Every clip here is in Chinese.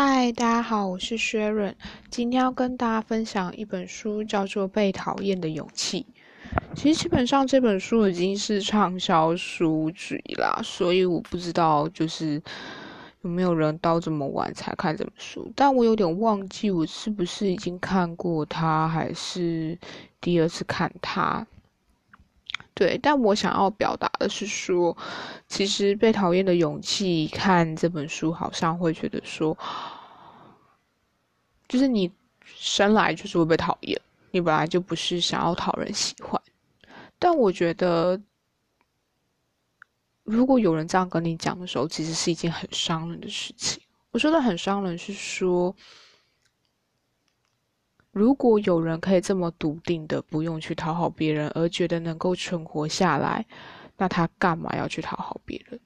嗨，大家好，我是薛润，今天要跟大家分享一本书，叫做《被讨厌的勇气》。其实基本上这本书已经是畅销书籍啦，所以我不知道就是有没有人到这么晚才看这本书。但我有点忘记我是不是已经看过它，还是第二次看它。对，但我想要表达的是说，其实被讨厌的勇气，看这本书好像会觉得说，就是你生来就是会被讨厌，你本来就不是想要讨人喜欢。但我觉得，如果有人这样跟你讲的时候，其实是一件很伤人的事情。我说的很伤人是说。如果有人可以这么笃定的不用去讨好别人，而觉得能够存活下来，那他干嘛要去讨好别人？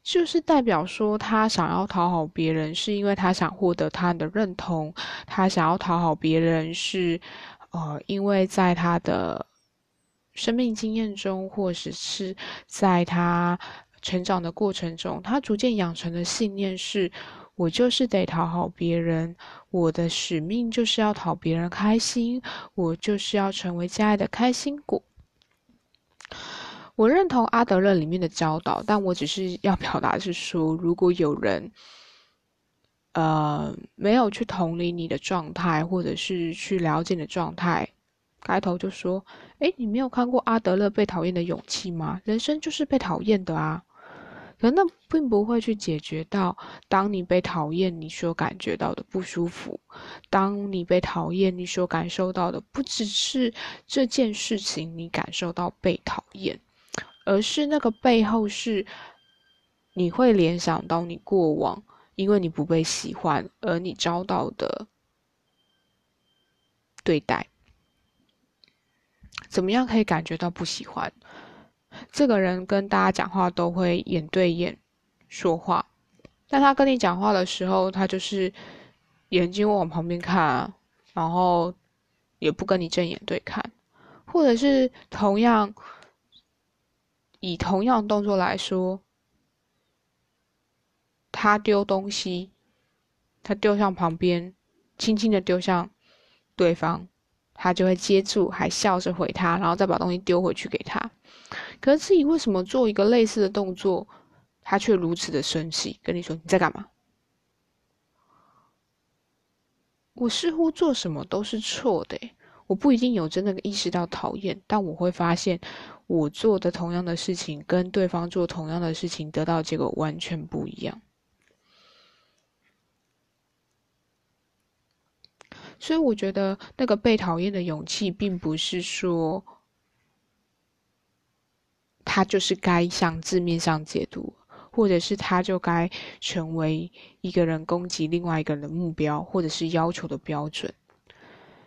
就是代表说，他想要讨好别人，是因为他想获得他人的认同；他想要讨好别人，是呃，因为在他的生命经验中，或者是在他成长的过程中，他逐渐养成的信念是。我就是得讨好别人，我的使命就是要讨别人开心，我就是要成为家爱的开心果。我认同阿德勒里面的教导，但我只是要表达是说，如果有人，呃，没有去同理你的状态，或者是去了解你的状态，开头就说：“哎，你没有看过阿德勒被讨厌的勇气吗？人生就是被讨厌的啊。”可那并不会去解决到，当你被讨厌，你所感觉到的不舒服；当你被讨厌，你所感受到的不只是这件事情，你感受到被讨厌，而是那个背后是，你会联想到你过往，因为你不被喜欢而你遭到的对待。怎么样可以感觉到不喜欢？这个人跟大家讲话都会眼对眼说话，但他跟你讲话的时候，他就是眼睛往旁边看，然后也不跟你正眼对看，或者是同样以同样动作来说，他丢东西，他丢向旁边，轻轻的丢向对方，他就会接住，还笑着回他，然后再把东西丢回去给他。可是自己为什么做一个类似的动作，他却如此的生气，跟你说你在干嘛？我似乎做什么都是错的，我不一定有真的意识到讨厌，但我会发现我做的同样的事情，跟对方做同样的事情得到结果完全不一样。所以我觉得那个被讨厌的勇气，并不是说。他就是该向字面上解读，或者是他就该成为一个人攻击另外一个人的目标，或者是要求的标准。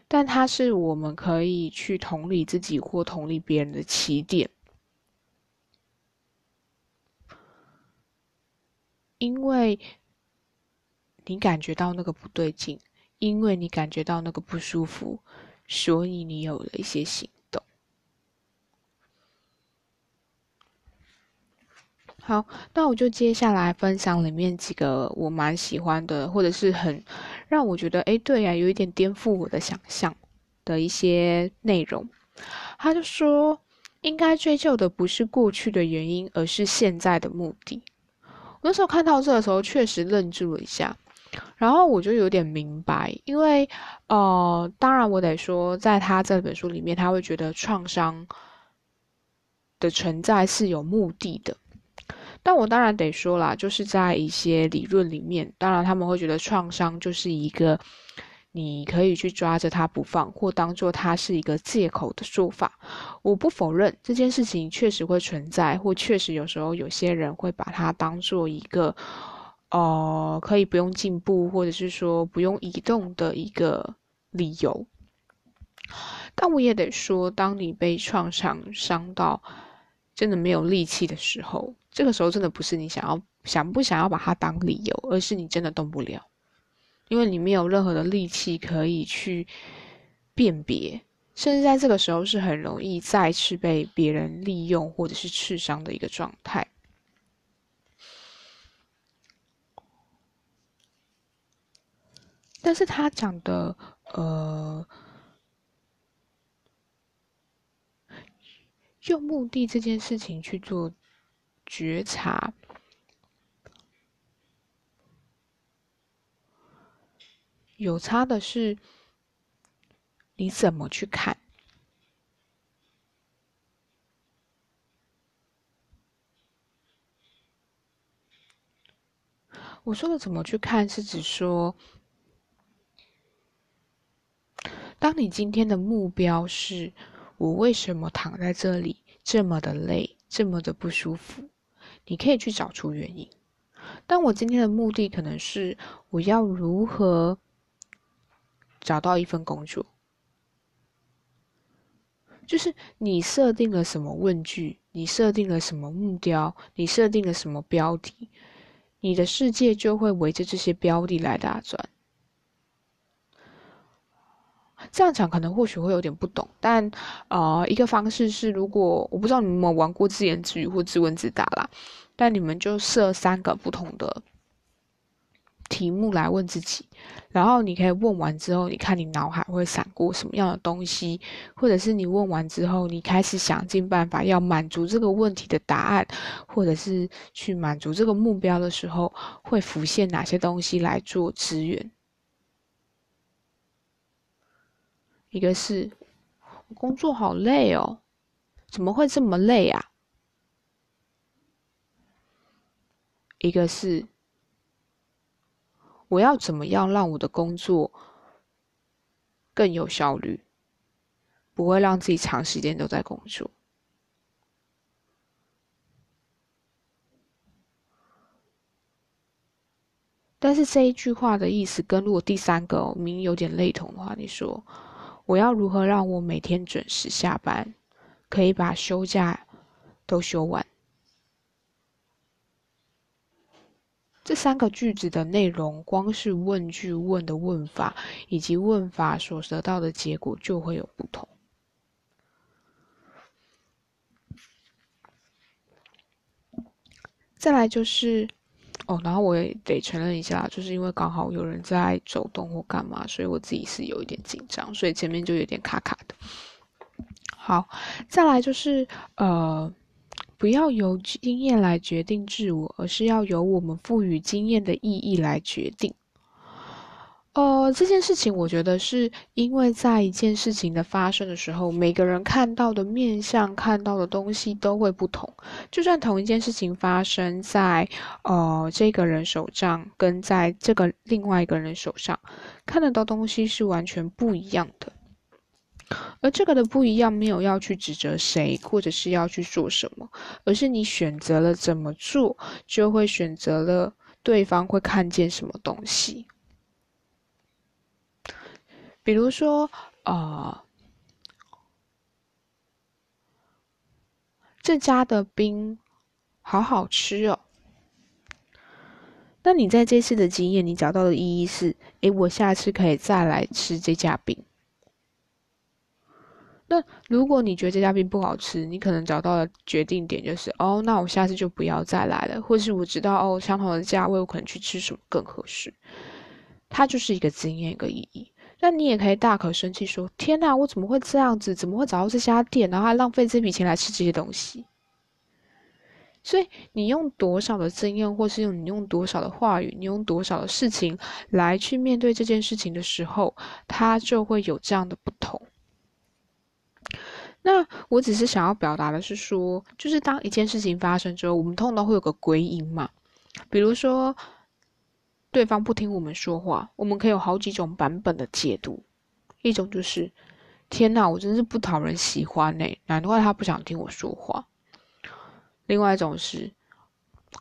但他是我们可以去同理自己或同理别人的起点，因为你感觉到那个不对劲，因为你感觉到那个不舒服，所以你有了一些行动。好，那我就接下来分享里面几个我蛮喜欢的，或者是很让我觉得，哎，对呀，有一点颠覆我的想象的一些内容。他就说，应该追究的不是过去的原因，而是现在的目的。我那时候看到这的时候，确实愣住了一下，然后我就有点明白，因为，呃，当然我得说，在他这本书里面，他会觉得创伤的存在是有目的的。但我当然得说啦，就是在一些理论里面，当然他们会觉得创伤就是一个你可以去抓着它不放，或当做它是一个借口的说法。我不否认这件事情确实会存在，或确实有时候有些人会把它当做一个，呃，可以不用进步，或者是说不用移动的一个理由。但我也得说，当你被创伤伤到真的没有力气的时候，这个时候真的不是你想要想不想要把它当理由，而是你真的动不了，因为你没有任何的力气可以去辨别，甚至在这个时候是很容易再次被别人利用或者是刺伤的一个状态。但是他讲的，呃，用目的这件事情去做觉察，有差的是你怎么去看。我说的怎么去看，是指说。当你今天的目标是我为什么躺在这里这么的累，这么的不舒服，你可以去找出原因。但我今天的目的可能是我要如何找到一份工作，就是你设定了什么问句，你设定了什么目标，你设定了什么标题，你的世界就会围着这些标题来打转。这样讲可能或许会有点不懂，但呃，一个方式是，如果我不知道你们有没有玩过自言自语或自问自答啦，但你们就设三个不同的题目来问自己，然后你可以问完之后，你看你脑海会闪过什么样的东西，或者是你问完之后，你开始想尽办法要满足这个问题的答案，或者是去满足这个目标的时候，会浮现哪些东西来做支援。一个是我工作好累哦，怎么会这么累啊？一个是我要怎么样让我的工作更有效率，不会让自己长时间都在工作。但是这一句话的意思跟如果第三个明有点类同的话，你说。我要如何让我每天准时下班，可以把休假都休完？这三个句子的内容，光是问句问的问法，以及问法所得到的结果就会有不同。再来就是。哦，然后我也得承认一下，就是因为刚好有人在走动或干嘛，所以我自己是有一点紧张，所以前面就有点卡卡的。好，再来就是呃，不要由经验来决定自我，而是要由我们赋予经验的意义来决定。呃，这件事情我觉得是因为在一件事情的发生的时候，每个人看到的面相、看到的东西都会不同。就算同一件事情发生在呃这个人手上，跟在这个另外一个人手上，看得到东西是完全不一样的。而这个的不一样，没有要去指责谁，或者是要去做什么，而是你选择了怎么做，就会选择了对方会看见什么东西。比如说，呃，这家的冰好好吃哦。那你在这次的经验，你找到的意义是：诶，我下次可以再来吃这家冰。那如果你觉得这家冰不好吃，你可能找到的决定点就是：哦，那我下次就不要再来了。或是我知道，哦，相同的价位，我可能去吃什么更合适。它就是一个经验，一个意义。那你也可以大可生气说：“天哪，我怎么会这样子？怎么会找到这家店，然后还浪费这笔钱来吃这些东西？”所以，你用多少的经验，或是用你用多少的话语，你用多少的事情来去面对这件事情的时候，它就会有这样的不同。那我只是想要表达的是说，就是当一件事情发生之后，我们通常会有个归因嘛，比如说。对方不听我们说话，我们可以有好几种版本的解读。一种就是，天哪，我真是不讨人喜欢呢，难怪他不想听我说话。另外一种是，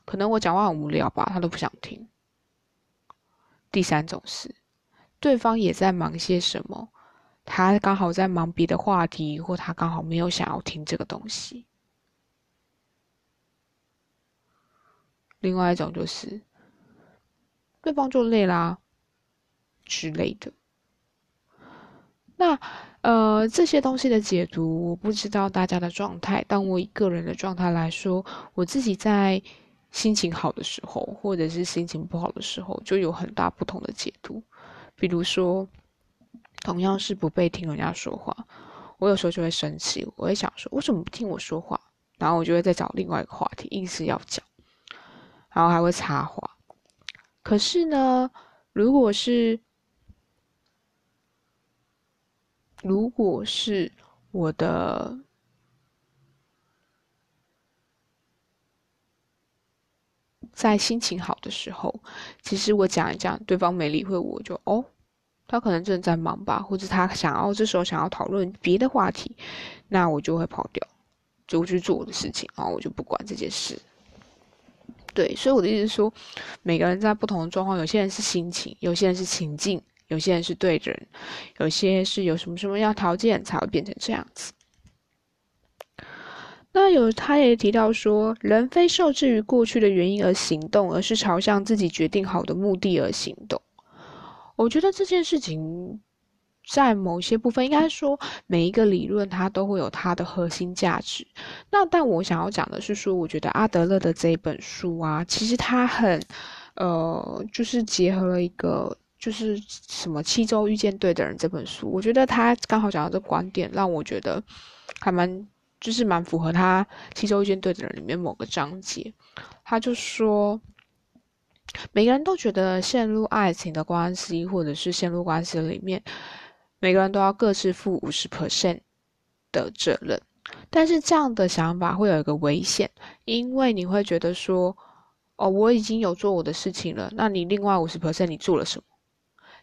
可能我讲话很无聊吧，他都不想听。第三种是，对方也在忙些什么，他刚好在忙别的话题，或他刚好没有想要听这个东西。另外一种就是。对方就累啦之类的。那呃，这些东西的解读，我不知道大家的状态。但我以个人的状态来说，我自己在心情好的时候，或者是心情不好的时候，就有很大不同的解读。比如说，同样是不被听人家说话，我有时候就会生气，我会想说，为什么不听我说话？然后我就会再找另外一个话题，硬是要讲，然后还会插话。可是呢，如果是如果是我的。在心情好的时候，其实我讲一讲，对方没理会我，就哦，他可能正在忙吧，或者他想要这时候想要讨论别的话题，那我就会跑掉，就去做我的事情，然后我就不管这件事。对，所以我的意思是说，每个人在不同的状况，有些人是心情，有些人是情境，有些人是对人，有些是有什么什么样条件才会变成这样子。那有，他也提到说，人非受制于过去的原因而行动，而是朝向自己决定好的目的而行动。我觉得这件事情在某些部分，应该说每一个理论它都会有它的核心价值。那但我想要讲的是说，我觉得阿德勒的这一本书啊，其实它很，呃，就是结合了一个就是什么七周遇见对的人这本书，我觉得他刚好讲到这观点，让我觉得还蛮。就是蛮符合他七周遇见对的人里面某个章节，他就说，每个人都觉得陷入爱情的关系或者是陷入关系里面，每个人都要各自负五十 percent 的责任。但是这样的想法会有一个危险，因为你会觉得说，哦，我已经有做我的事情了，那你另外五十 percent 你做了什么？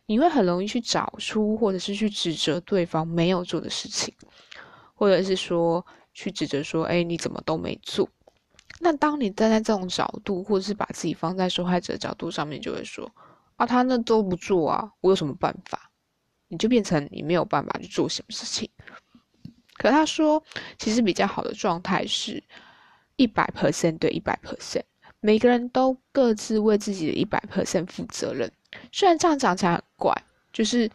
你会很容易去找出或者是去指责对方没有做的事情，或者是说。去指责说：“哎，你怎么都没做？”那当你站在这种角度，或者是把自己放在受害者角度上面，就会说：“啊，他那都不做啊，我有什么办法？”你就变成你没有办法去做什么事情。可他说，其实比较好的状态是一百 percent 对一百 percent，每个人都各自为自己的一百 percent 负责任。虽然这样讲起来很怪，就是。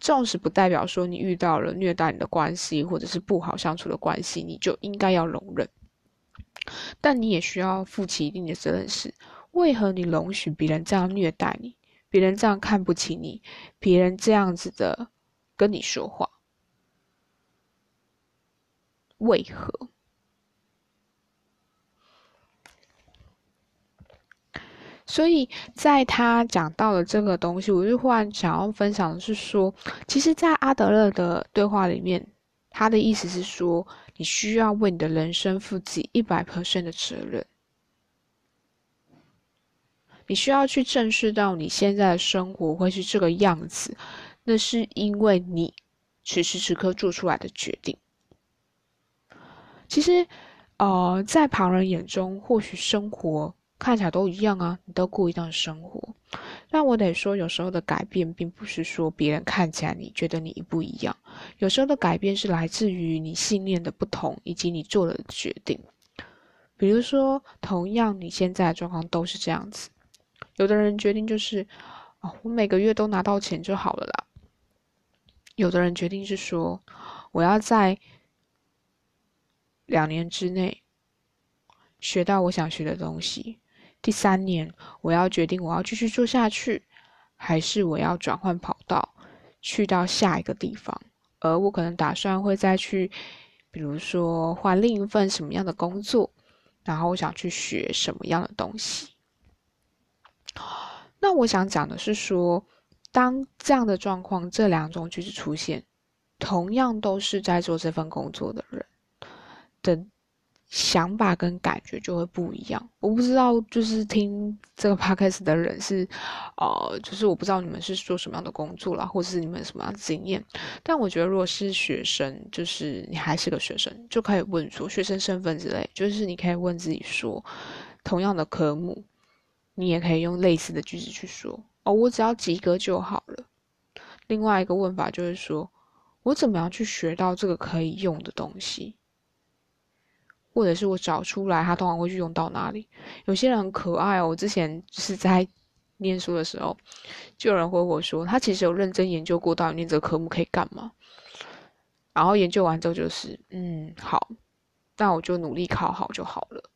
纵使不代表说你遇到了虐待你的关系，或者是不好相处的关系，你就应该要容忍。但你也需要负起一定的责任，是为何你容许别人这样虐待你，别人这样看不起你，别人这样子的跟你说话，为何？所以，在他讲到了这个东西，我就忽然想要分享的是说，其实，在阿德勒的对话里面，他的意思是说，你需要为你的人生负起一百 percent 的责任，你需要去正视到你现在的生活会是这个样子，那是因为你此时此刻做出来的决定。其实，呃，在旁人眼中，或许生活。看起来都一样啊，你都过一样的生活。但我得说，有时候的改变并不是说别人看起来你觉得你一不一样，有时候的改变是来自于你信念的不同以及你做的决定。比如说，同样你现在的状况都是这样子，有的人决定就是哦，我每个月都拿到钱就好了啦。有的人决定是说，我要在两年之内学到我想学的东西。第三年，我要决定我要继续做下去，还是我要转换跑道，去到下一个地方。而我可能打算会再去，比如说换另一份什么样的工作，然后我想去学什么样的东西。那我想讲的是说，当这样的状况，这两种句子出现，同样都是在做这份工作的人的。想法跟感觉就会不一样。我不知道，就是听这个 podcast 的人是，呃，就是我不知道你们是做什么样的工作啦，或者是你们什么样的经验。但我觉得，如果是学生，就是你还是个学生，就可以问说学生身份之类，就是你可以问自己说，同样的科目，你也可以用类似的句子去说哦，我只要及格就好了。另外一个问法就是说，我怎么样去学到这个可以用的东西？或者是我找出来，他通常会去用到哪里？有些人很可爱哦。我之前是在念书的时候，就有人回我说，他其实有认真研究过，到底念这个科目可以干嘛。然后研究完之后就是，嗯，好，那我就努力考好就好了。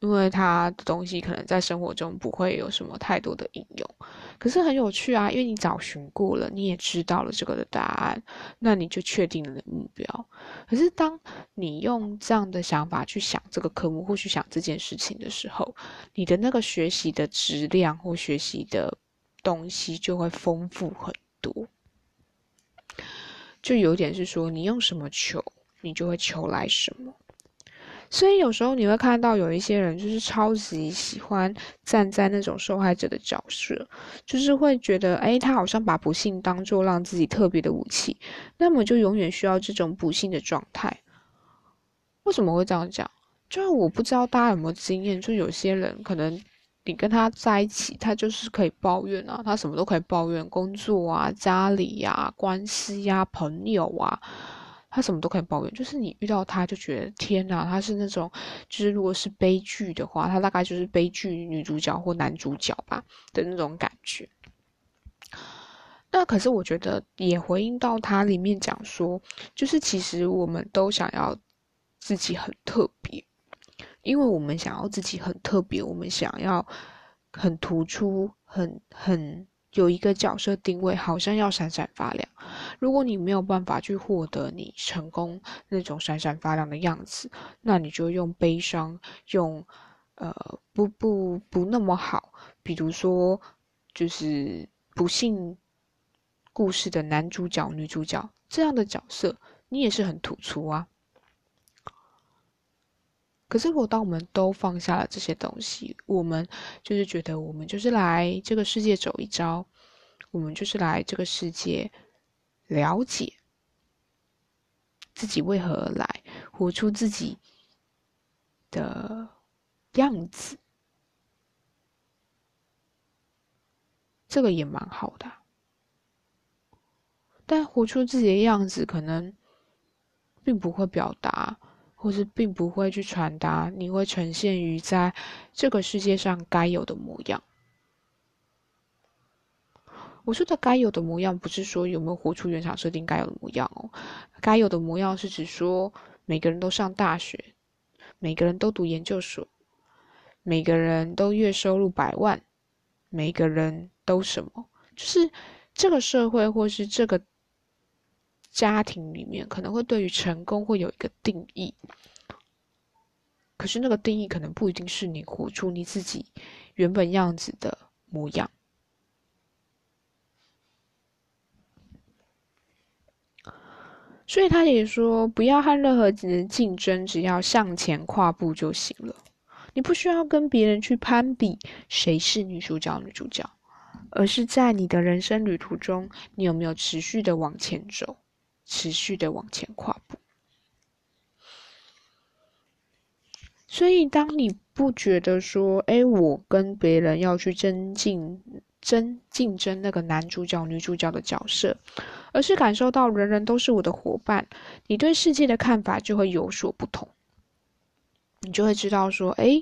因为它的东西可能在生活中不会有什么太多的应用，可是很有趣啊，因为你找寻过了，你也知道了这个的答案，那你就确定了目标。可是当你用这样的想法去想这个科目或去想这件事情的时候，你的那个学习的质量或学习的东西就会丰富很多。就有点是说，你用什么求，你就会求来什么。所以有时候你会看到有一些人就是超级喜欢站在那种受害者的角色，就是会觉得，哎，他好像把不幸当做让自己特别的武器，那么就永远需要这种不幸的状态。为什么会这样讲？就是我不知道大家有没有经验，就有些人可能你跟他在一起，他就是可以抱怨啊，他什么都可以抱怨，工作啊、家里呀、关系呀、朋友啊。他什么都可以抱怨，就是你遇到他就觉得天哪，他是那种，就是如果是悲剧的话，他大概就是悲剧女主角或男主角吧的那种感觉。那可是我觉得也回应到他里面讲说，就是其实我们都想要自己很特别，因为我们想要自己很特别，我们想要很突出，很很。有一个角色定位，好像要闪闪发亮。如果你没有办法去获得你成功那种闪闪发亮的样子，那你就用悲伤，用呃不不不那么好，比如说就是不幸故事的男主角、女主角这样的角色，你也是很突出啊。可是，如果当我们都放下了这些东西，我们就是觉得我们就是来这个世界走一遭，我们就是来这个世界了解自己为何而来，活出自己的样子，这个也蛮好的。但活出自己的样子，可能并不会表达。或是并不会去传达，你会呈现于在这个世界上该有的模样。我说的该有的模样，不是说有没有活出原厂设定该有的模样哦。该有的模样是指说，每个人都上大学，每个人都读研究所，每个人都月收入百万，每个人都什么，就是这个社会或是这个。家庭里面可能会对于成功会有一个定义，可是那个定义可能不一定是你活出你自己原本样子的模样。所以他也说，不要和任何人竞争，只要向前跨步就行了。你不需要跟别人去攀比谁是女主角、女主角，而是在你的人生旅途中，你有没有持续的往前走。持续的往前跨步，所以当你不觉得说，哎，我跟别人要去争竞争竞争那个男主角、女主角的角色，而是感受到人人都是我的伙伴，你对世界的看法就会有所不同。你就会知道说，哎，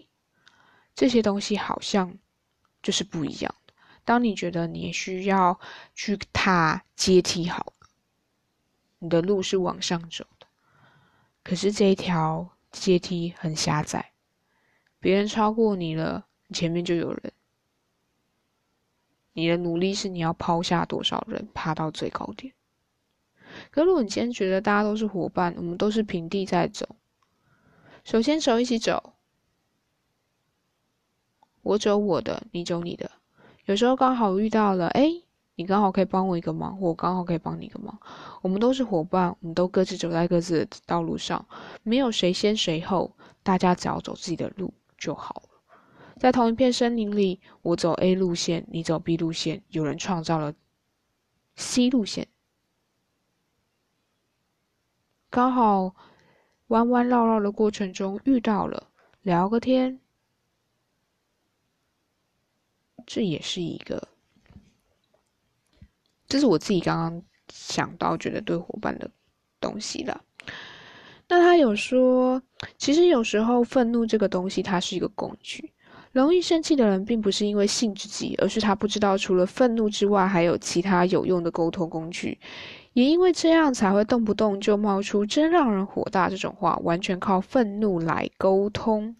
这些东西好像就是不一样的。当你觉得你需要去踏阶梯，好了。你的路是往上走的，可是这一条阶梯很狭窄，别人超过你了，前面就有人。你的努力是你要抛下多少人爬到最高点。可如果你今天觉得大家都是伙伴，我们都是平地在走，手牵手一起走，我走我的，你走你的，有时候刚好遇到了，哎。你刚好可以帮我一个忙，我刚好可以帮你一个忙，我们都是伙伴，我们都各自走在各自的道路上，没有谁先谁后，大家只要走自己的路就好了。在同一片森林里，我走 A 路线，你走 B 路线，有人创造了 C 路线，刚好弯弯绕绕的过程中遇到了，聊个天，这也是一个。这是我自己刚刚想到觉得对伙伴的东西了。那他有说，其实有时候愤怒这个东西，它是一个工具。容易生气的人，并不是因为性子急，而是他不知道除了愤怒之外，还有其他有用的沟通工具。也因为这样，才会动不动就冒出“真让人火大”这种话，完全靠愤怒来沟通。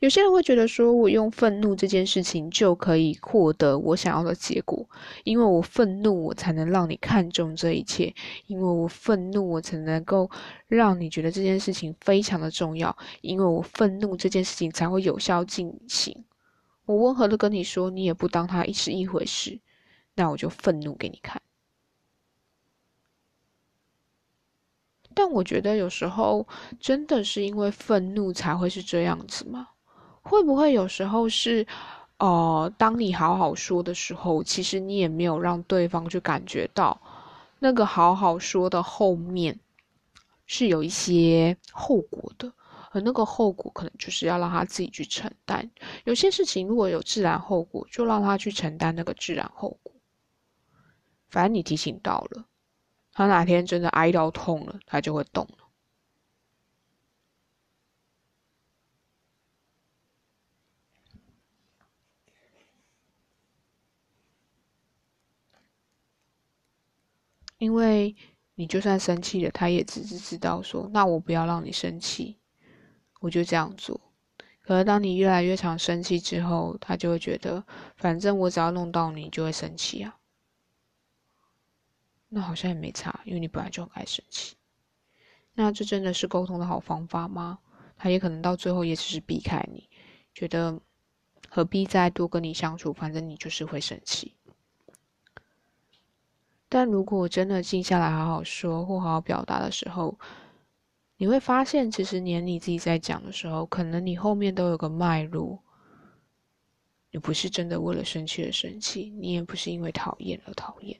有些人会觉得说，我用愤怒这件事情就可以获得我想要的结果，因为我愤怒，我才能让你看重这一切；因为我愤怒，我才能够让你觉得这件事情非常的重要；因为我愤怒，这件事情才会有效进行。我温和的跟你说，你也不当它是一回事，那我就愤怒给你看。但我觉得有时候真的是因为愤怒才会是这样子吗？会不会有时候是，呃，当你好好说的时候，其实你也没有让对方去感觉到那个好好说的后面是有一些后果的，而那个后果可能就是要让他自己去承担。有些事情如果有自然后果，就让他去承担那个自然后果。反正你提醒到了。他哪天真的挨到痛了，他就会懂了。因为你就算生气了，他也只是知道说，那我不要让你生气，我就这样做。可是当你越来越常生气之后，他就会觉得，反正我只要弄到你，就会生气啊。那好像也没差，因为你本来就很爱生气。那这真的是沟通的好方法吗？他也可能到最后也只是避开你，觉得何必再多跟你相处，反正你就是会生气。但如果真的静下来好好说或好好表达的时候，你会发现，其实连你自己在讲的时候，可能你后面都有个脉络。你不是真的为了生气而生气，你也不是因为讨厌而讨厌。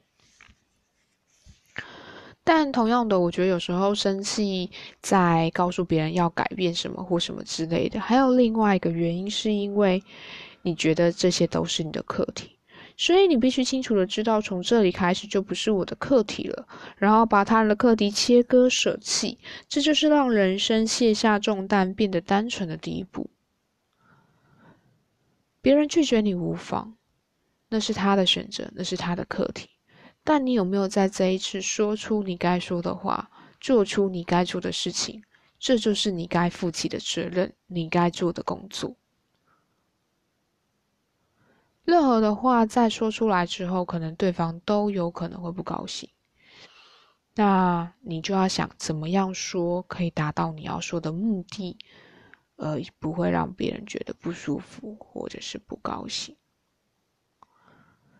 但同样的，我觉得有时候生气在告诉别人要改变什么或什么之类的，还有另外一个原因，是因为你觉得这些都是你的课题，所以你必须清楚的知道，从这里开始就不是我的课题了，然后把他的课题切割舍弃，这就是让人生卸下重担、变得单纯的第一步。别人拒绝你无妨，那是他的选择，那是他的课题。但你有没有在这一次说出你该说的话，做出你该做的事情？这就是你该负起的责任，你该做的工作。任何的话在说出来之后，可能对方都有可能会不高兴。那你就要想怎么样说可以达到你要说的目的，而，不会让别人觉得不舒服或者是不高兴。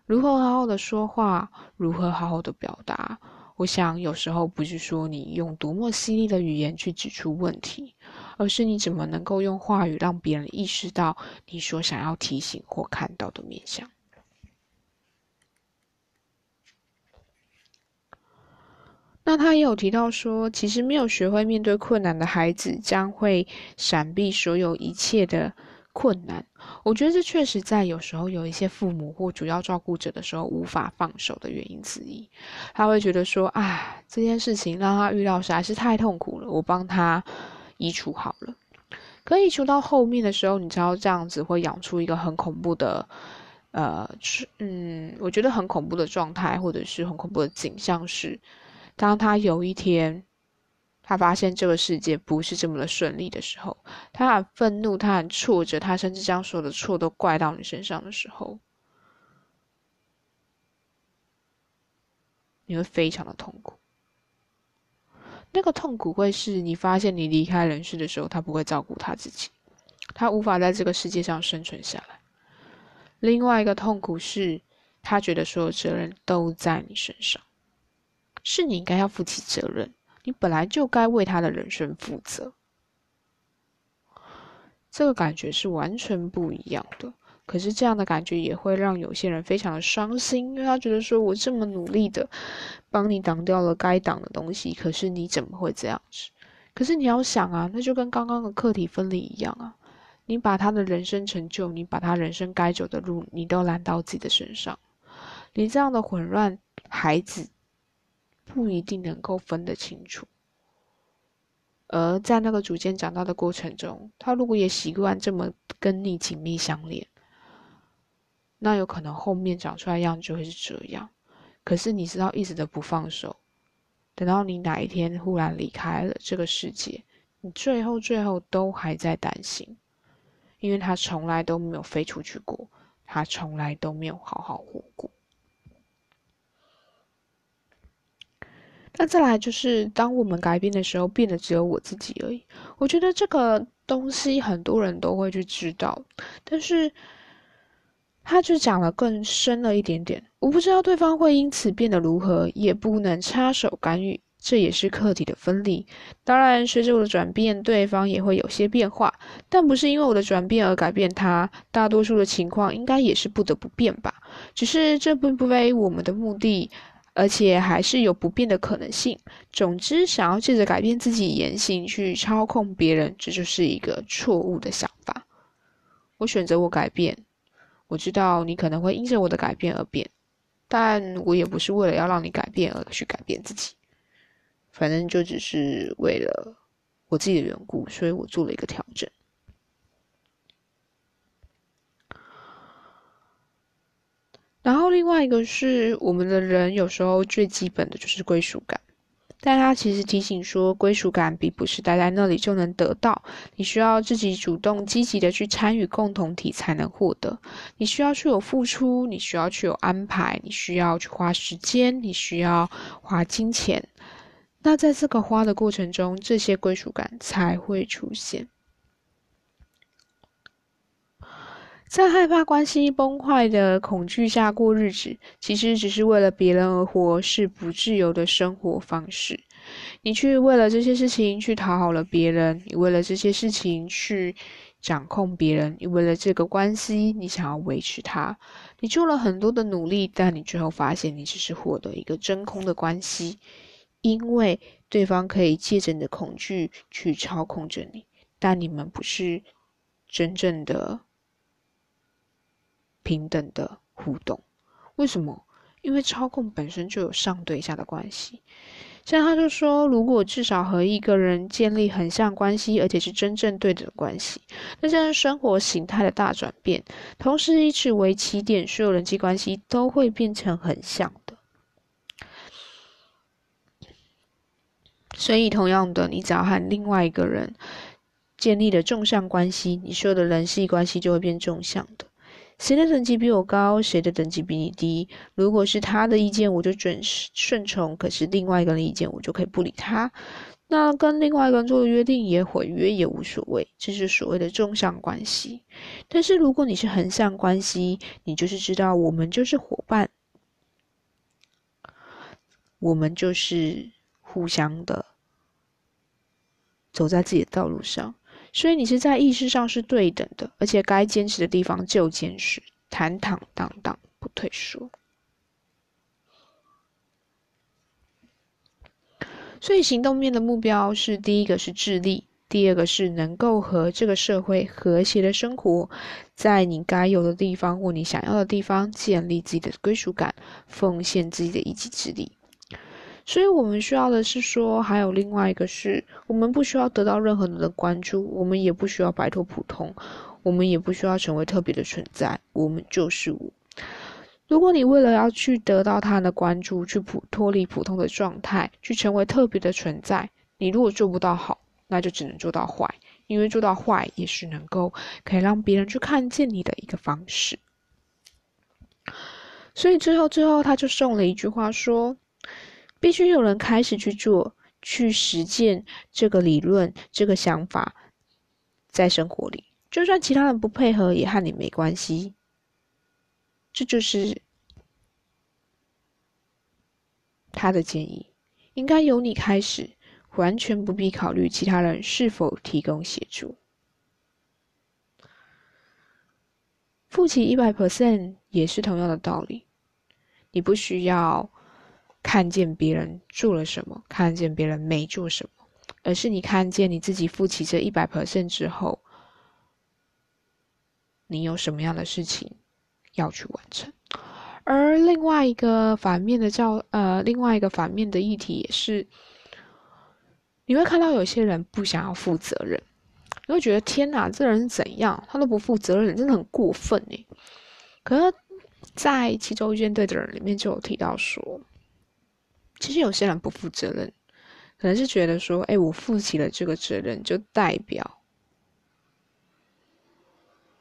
如何好好的说话，如何好好的表达？我想有时候不是说你用多么犀利的语言去指出问题，而是你怎么能够用话语让别人意识到你所想要提醒或看到的面向。那他也有提到说，其实没有学会面对困难的孩子，将会闪避所有一切的。困难，我觉得这确实在有时候有一些父母或主要照顾者的时候无法放手的原因之一。他会觉得说：“啊，这件事情让他遇到实在是太痛苦了，我帮他移除好了。”可移除到后面的时候，你知道这样子会养出一个很恐怖的，呃，嗯，我觉得很恐怖的状态，或者是很恐怖的景象是，当他有一天。他发现这个世界不是这么的顺利的时候，他很愤怒，他很挫折，他甚至将所有的错都怪到你身上的时候，你会非常的痛苦。那个痛苦会是你发现你离开人世的时候，他不会照顾他自己，他无法在这个世界上生存下来。另外一个痛苦是，他觉得所有责任都在你身上，是你应该要负起责任。你本来就该为他的人生负责，这个感觉是完全不一样的。可是这样的感觉也会让有些人非常的伤心，因为他觉得说我这么努力的帮你挡掉了该挡的东西，可是你怎么会这样子？可是你要想啊，那就跟刚刚的课题分离一样啊，你把他的人生成就，你把他人生该走的路，你都揽到自己的身上，你这样的混乱，孩子。不一定能够分得清楚，而在那个逐渐长大的过程中，他如果也习惯这么跟你紧密相连，那有可能后面长出来样就会是这样。可是你知道，一直的不放手，等到你哪一天忽然离开了这个世界，你最后最后都还在担心，因为他从来都没有飞出去过，他从来都没有好好活过。那再来就是，当我们改变的时候，变的只有我自己而已。我觉得这个东西很多人都会去知道，但是他就讲了更深了一点点。我不知道对方会因此变得如何，也不能插手干预。这也是客体的分离。当然，随着我的转变，对方也会有些变化，但不是因为我的转变而改变他。大多数的情况应该也是不得不变吧。只是这并不为我们的目的，而且还是有不变的可能性。总之，想要借着改变自己言行去操控别人，这就是一个错误的想法。我选择我改变，我知道你可能会因着我的改变而变，但我也不是为了要让你改变而去改变自己。反正就只是为了我自己的缘故，所以我做了一个调整。然后另外一个是，我们的人有时候最基本的就是归属感，但他其实提醒说，归属感并不是待在那里就能得到，你需要自己主动积极的去参与共同体才能获得。你需要去有付出，你需要去有安排，你需要去花时间，你需要花金钱。那在这个花的过程中，这些归属感才会出现。在害怕关系崩坏的恐惧下过日子，其实只是为了别人而活，是不自由的生活方式。你去为了这些事情去讨好了别人，你为了这些事情去掌控别人，你为了这个关系，你想要维持它，你做了很多的努力，但你最后发现，你只是获得一个真空的关系。因为对方可以借着你的恐惧去操控着你，但你们不是真正的平等的互动。为什么？因为操控本身就有上对下的关系。像他就说，如果至少和一个人建立很像关系，而且是真正对等的关系，那这样生活形态的大转变，同时以此为起点，所有人际关系都会变成很像。所以，同样的，你只要和另外一个人建立了纵向关系，你所有的人际关系就会变纵向的。谁的等级比我高，谁的等级比你低？如果是他的意见，我就准顺从；可是另外一个人意见，我就可以不理他。那跟另外一个人做的约定也毁约也无所谓，这是所谓的纵向关系。但是如果你是横向关系，你就是知道我们就是伙伴，我们就是。互相的走在自己的道路上，所以你是在意识上是对等的，而且该坚持的地方就坚持，坦坦荡荡不退缩。所以行动面的目标是：第一个是智力，第二个是能够和这个社会和谐的生活，在你该有的地方或你想要的地方建立自己的归属感，奉献自己的一己之力。所以我们需要的是说，还有另外一个是，我们不需要得到任何人的关注，我们也不需要摆脱普通，我们也不需要成为特别的存在，我们就是我。如果你为了要去得到他人的关注，去普脱离普通的状态，去成为特别的存在，你如果做不到好，那就只能做到坏，因为做到坏也是能够可以让别人去看见你的一个方式。所以最后最后，他就送了一句话说。必须有人开始去做、去实践这个理论、这个想法，在生活里，就算其他人不配合，也和你没关系。这就是他的建议，应该由你开始，完全不必考虑其他人是否提供协助。负起一百 percent 也是同样的道理，你不需要。看见别人做了什么，看见别人没做什么，而是你看见你自己负起这一百 percent 之后，你有什么样的事情要去完成。而另外一个反面的叫呃，另外一个反面的议题也是，你会看到有些人不想要负责任，你会觉得天哪，这人怎样，他都不负责任，真的很过分哎。可是，在七州舰队的人里面就有提到说。其实有些人不负责任，可能是觉得说：“哎，我负起了这个责任，就代表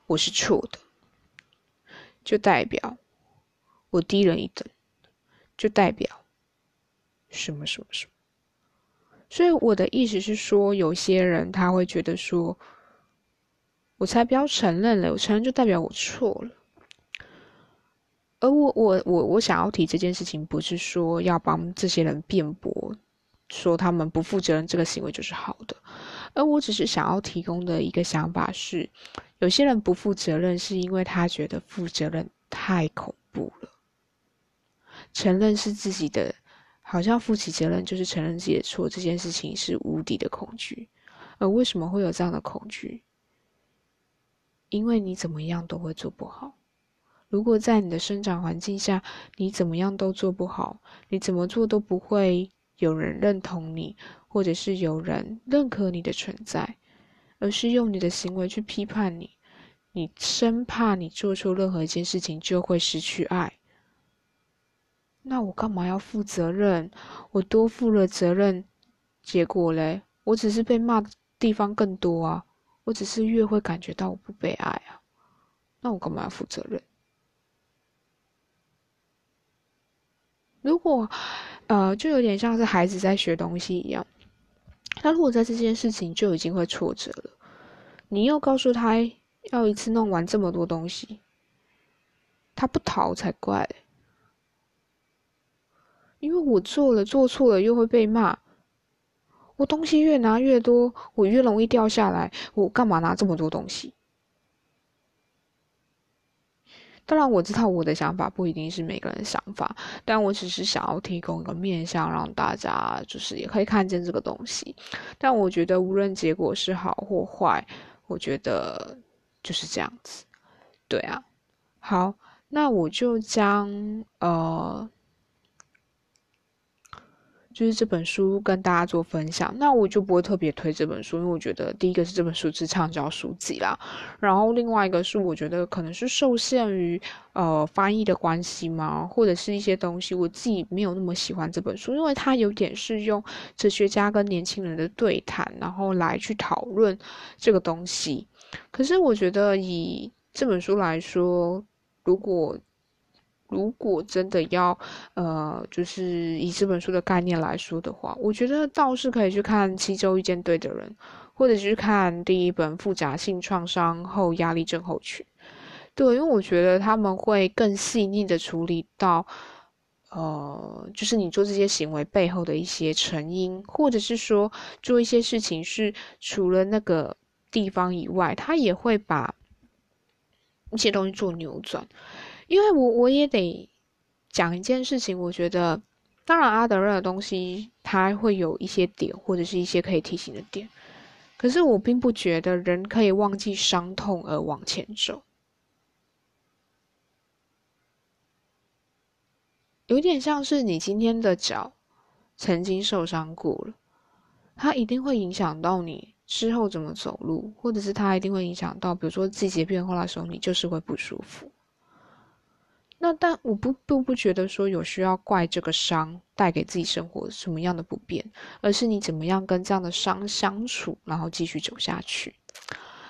我是错的，就代表我低人一等，就代表什么什么什么。所以我的意思是说，有些人他会觉得说，我才不要承认了，我承认就代表我错了。而我我我我想要提这件事情，不是说要帮这些人辩驳，说他们不负责任这个行为就是好的，而我只是想要提供的一个想法是，有些人不负责任是因为他觉得负责任太恐怖了，承认是自己的。好像负起责任就是承认自己的错，这件事情是无敌的恐惧。而为什么会有这样的恐惧？因为你怎么样都会做不好。如果在你的生长环境下，你怎么样都做不好，你怎么做都不会有人认同你，或者是有人认可你的存在，而是用你的行为去批判你。你生怕你做出任何一件事情就会失去爱。那我干嘛要负责任？我多负了责任，结果嘞，我只是被骂的地方更多啊！我只是越会感觉到我不被爱啊！那我干嘛要负责任？如果，呃，就有点像是孩子在学东西一样，他如果在这件事情就已经会挫折了，你又告诉他要一次弄完这么多东西，他不逃才怪。因为我做了做错了又会被骂，我东西越拿越多，我越容易掉下来。我干嘛拿这么多东西？当然我知道我的想法不一定是每个人的想法，但我只是想要提供一个面向，让大家就是也可以看见这个东西。但我觉得无论结果是好或坏，我觉得就是这样子。对啊，好，那我就将呃。就是这本书跟大家做分享，那我就不会特别推这本书，因为我觉得第一个是这本书是畅销书籍啦，然后另外一个是我觉得可能是受限于呃翻译的关系嘛，或者是一些东西，我自己没有那么喜欢这本书，因为它有点是用哲学家跟年轻人的对谈，然后来去讨论这个东西。可是我觉得以这本书来说，如果如果真的要，呃，就是以这本书的概念来说的话，我觉得倒是可以去看《七周遇见对的人》，或者是看第一本《复杂性创伤后压力症候群》。对，因为我觉得他们会更细腻的处理到，呃，就是你做这些行为背后的一些成因，或者是说做一些事情是除了那个地方以外，他也会把一些东西做扭转。因为我我也得讲一件事情，我觉得，当然阿德勒的东西，它会有一些点或者是一些可以提醒的点，可是我并不觉得人可以忘记伤痛而往前走，有点像是你今天的脚曾经受伤过了，它一定会影响到你之后怎么走路，或者是它一定会影响到，比如说季节变化的时候，你就是会不舒服。那但我不不不觉得说有需要怪这个伤带给自己生活什么样的不便，而是你怎么样跟这样的伤相处，然后继续走下去。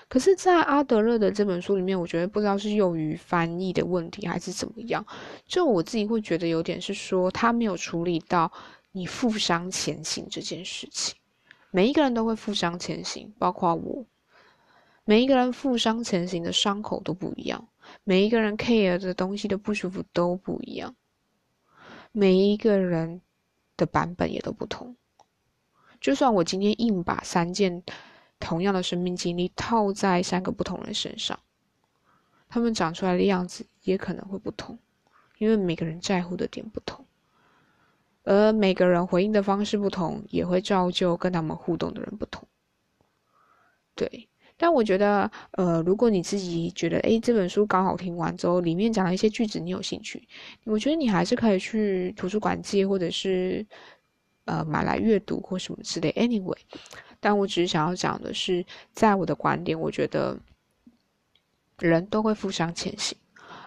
可是，在阿德勒的这本书里面，我觉得不知道是由于翻译的问题还是怎么样，就我自己会觉得有点是说他没有处理到你负伤前行这件事情。每一个人都会负伤前行，包括我。每一个人负伤前行的伤口都不一样。每一个人 care 的东西的不舒服都不一样，每一个人的版本也都不同。就算我今天硬把三件同样的生命经历套在三个不同人身上，他们长出来的样子也可能会不同，因为每个人在乎的点不同，而每个人回应的方式不同，也会造就跟他们互动的人不同。对。但我觉得，呃，如果你自己觉得，诶，这本书刚好听完之后，里面讲的一些句子你有兴趣，我觉得你还是可以去图书馆借，或者是，呃，买来阅读或什么之类。Anyway，但我只是想要讲的是，在我的观点，我觉得人都会负伤前行，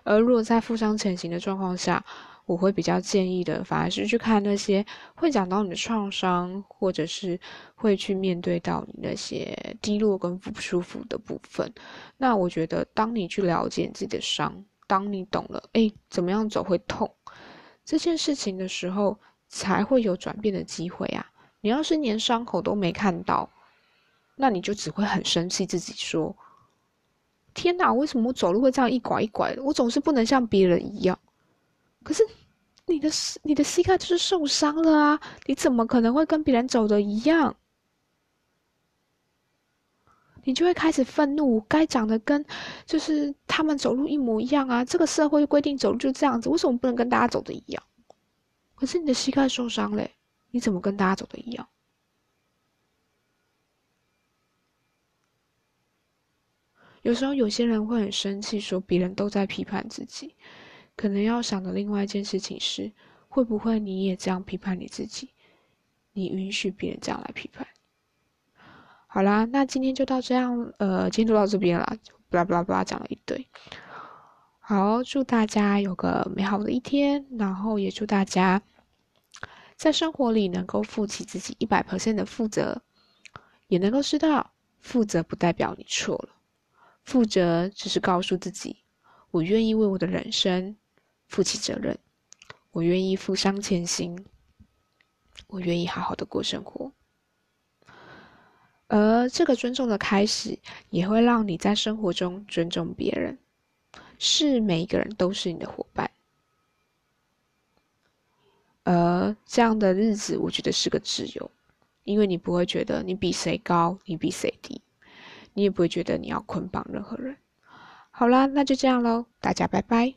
而如果在负伤前行的状况下，我会比较建议的，反而是去看那些会讲到你的创伤，或者是会去面对到你那些低落跟不舒服的部分。那我觉得，当你去了解自己的伤，当你懂了，哎，怎么样走会痛这件事情的时候，才会有转变的机会啊！你要是连伤口都没看到，那你就只会很生气，自己说：“天哪，为什么我走路会这样一拐一拐的？我总是不能像别人一样。”可是，你的你的膝盖就是受伤了啊！你怎么可能会跟别人走的一样？你就会开始愤怒，该长得跟就是他们走路一模一样啊！这个社会规定走路就这样子，为什么不能跟大家走的一样？可是你的膝盖受伤嘞，你怎么跟大家走的一样？有时候有些人会很生气，说别人都在批判自己。可能要想的另外一件事情是，会不会你也这样批判你自己？你允许别人这样来批判？好啦，那今天就到这样，呃，今天就到这边啦，巴拉巴拉巴拉讲了一堆。好，祝大家有个美好的一天，然后也祝大家在生活里能够负起自己一百 percent 的负责，也能够知道，负责不代表你错了，负责只是告诉自己，我愿意为我的人生。负起责任，我愿意负伤前行，我愿意好好的过生活。而这个尊重的开始，也会让你在生活中尊重别人，是每一个人都是你的伙伴。而这样的日子，我觉得是个自由，因为你不会觉得你比谁高，你比谁低，你也不会觉得你要捆绑任何人。好啦，那就这样喽，大家拜拜。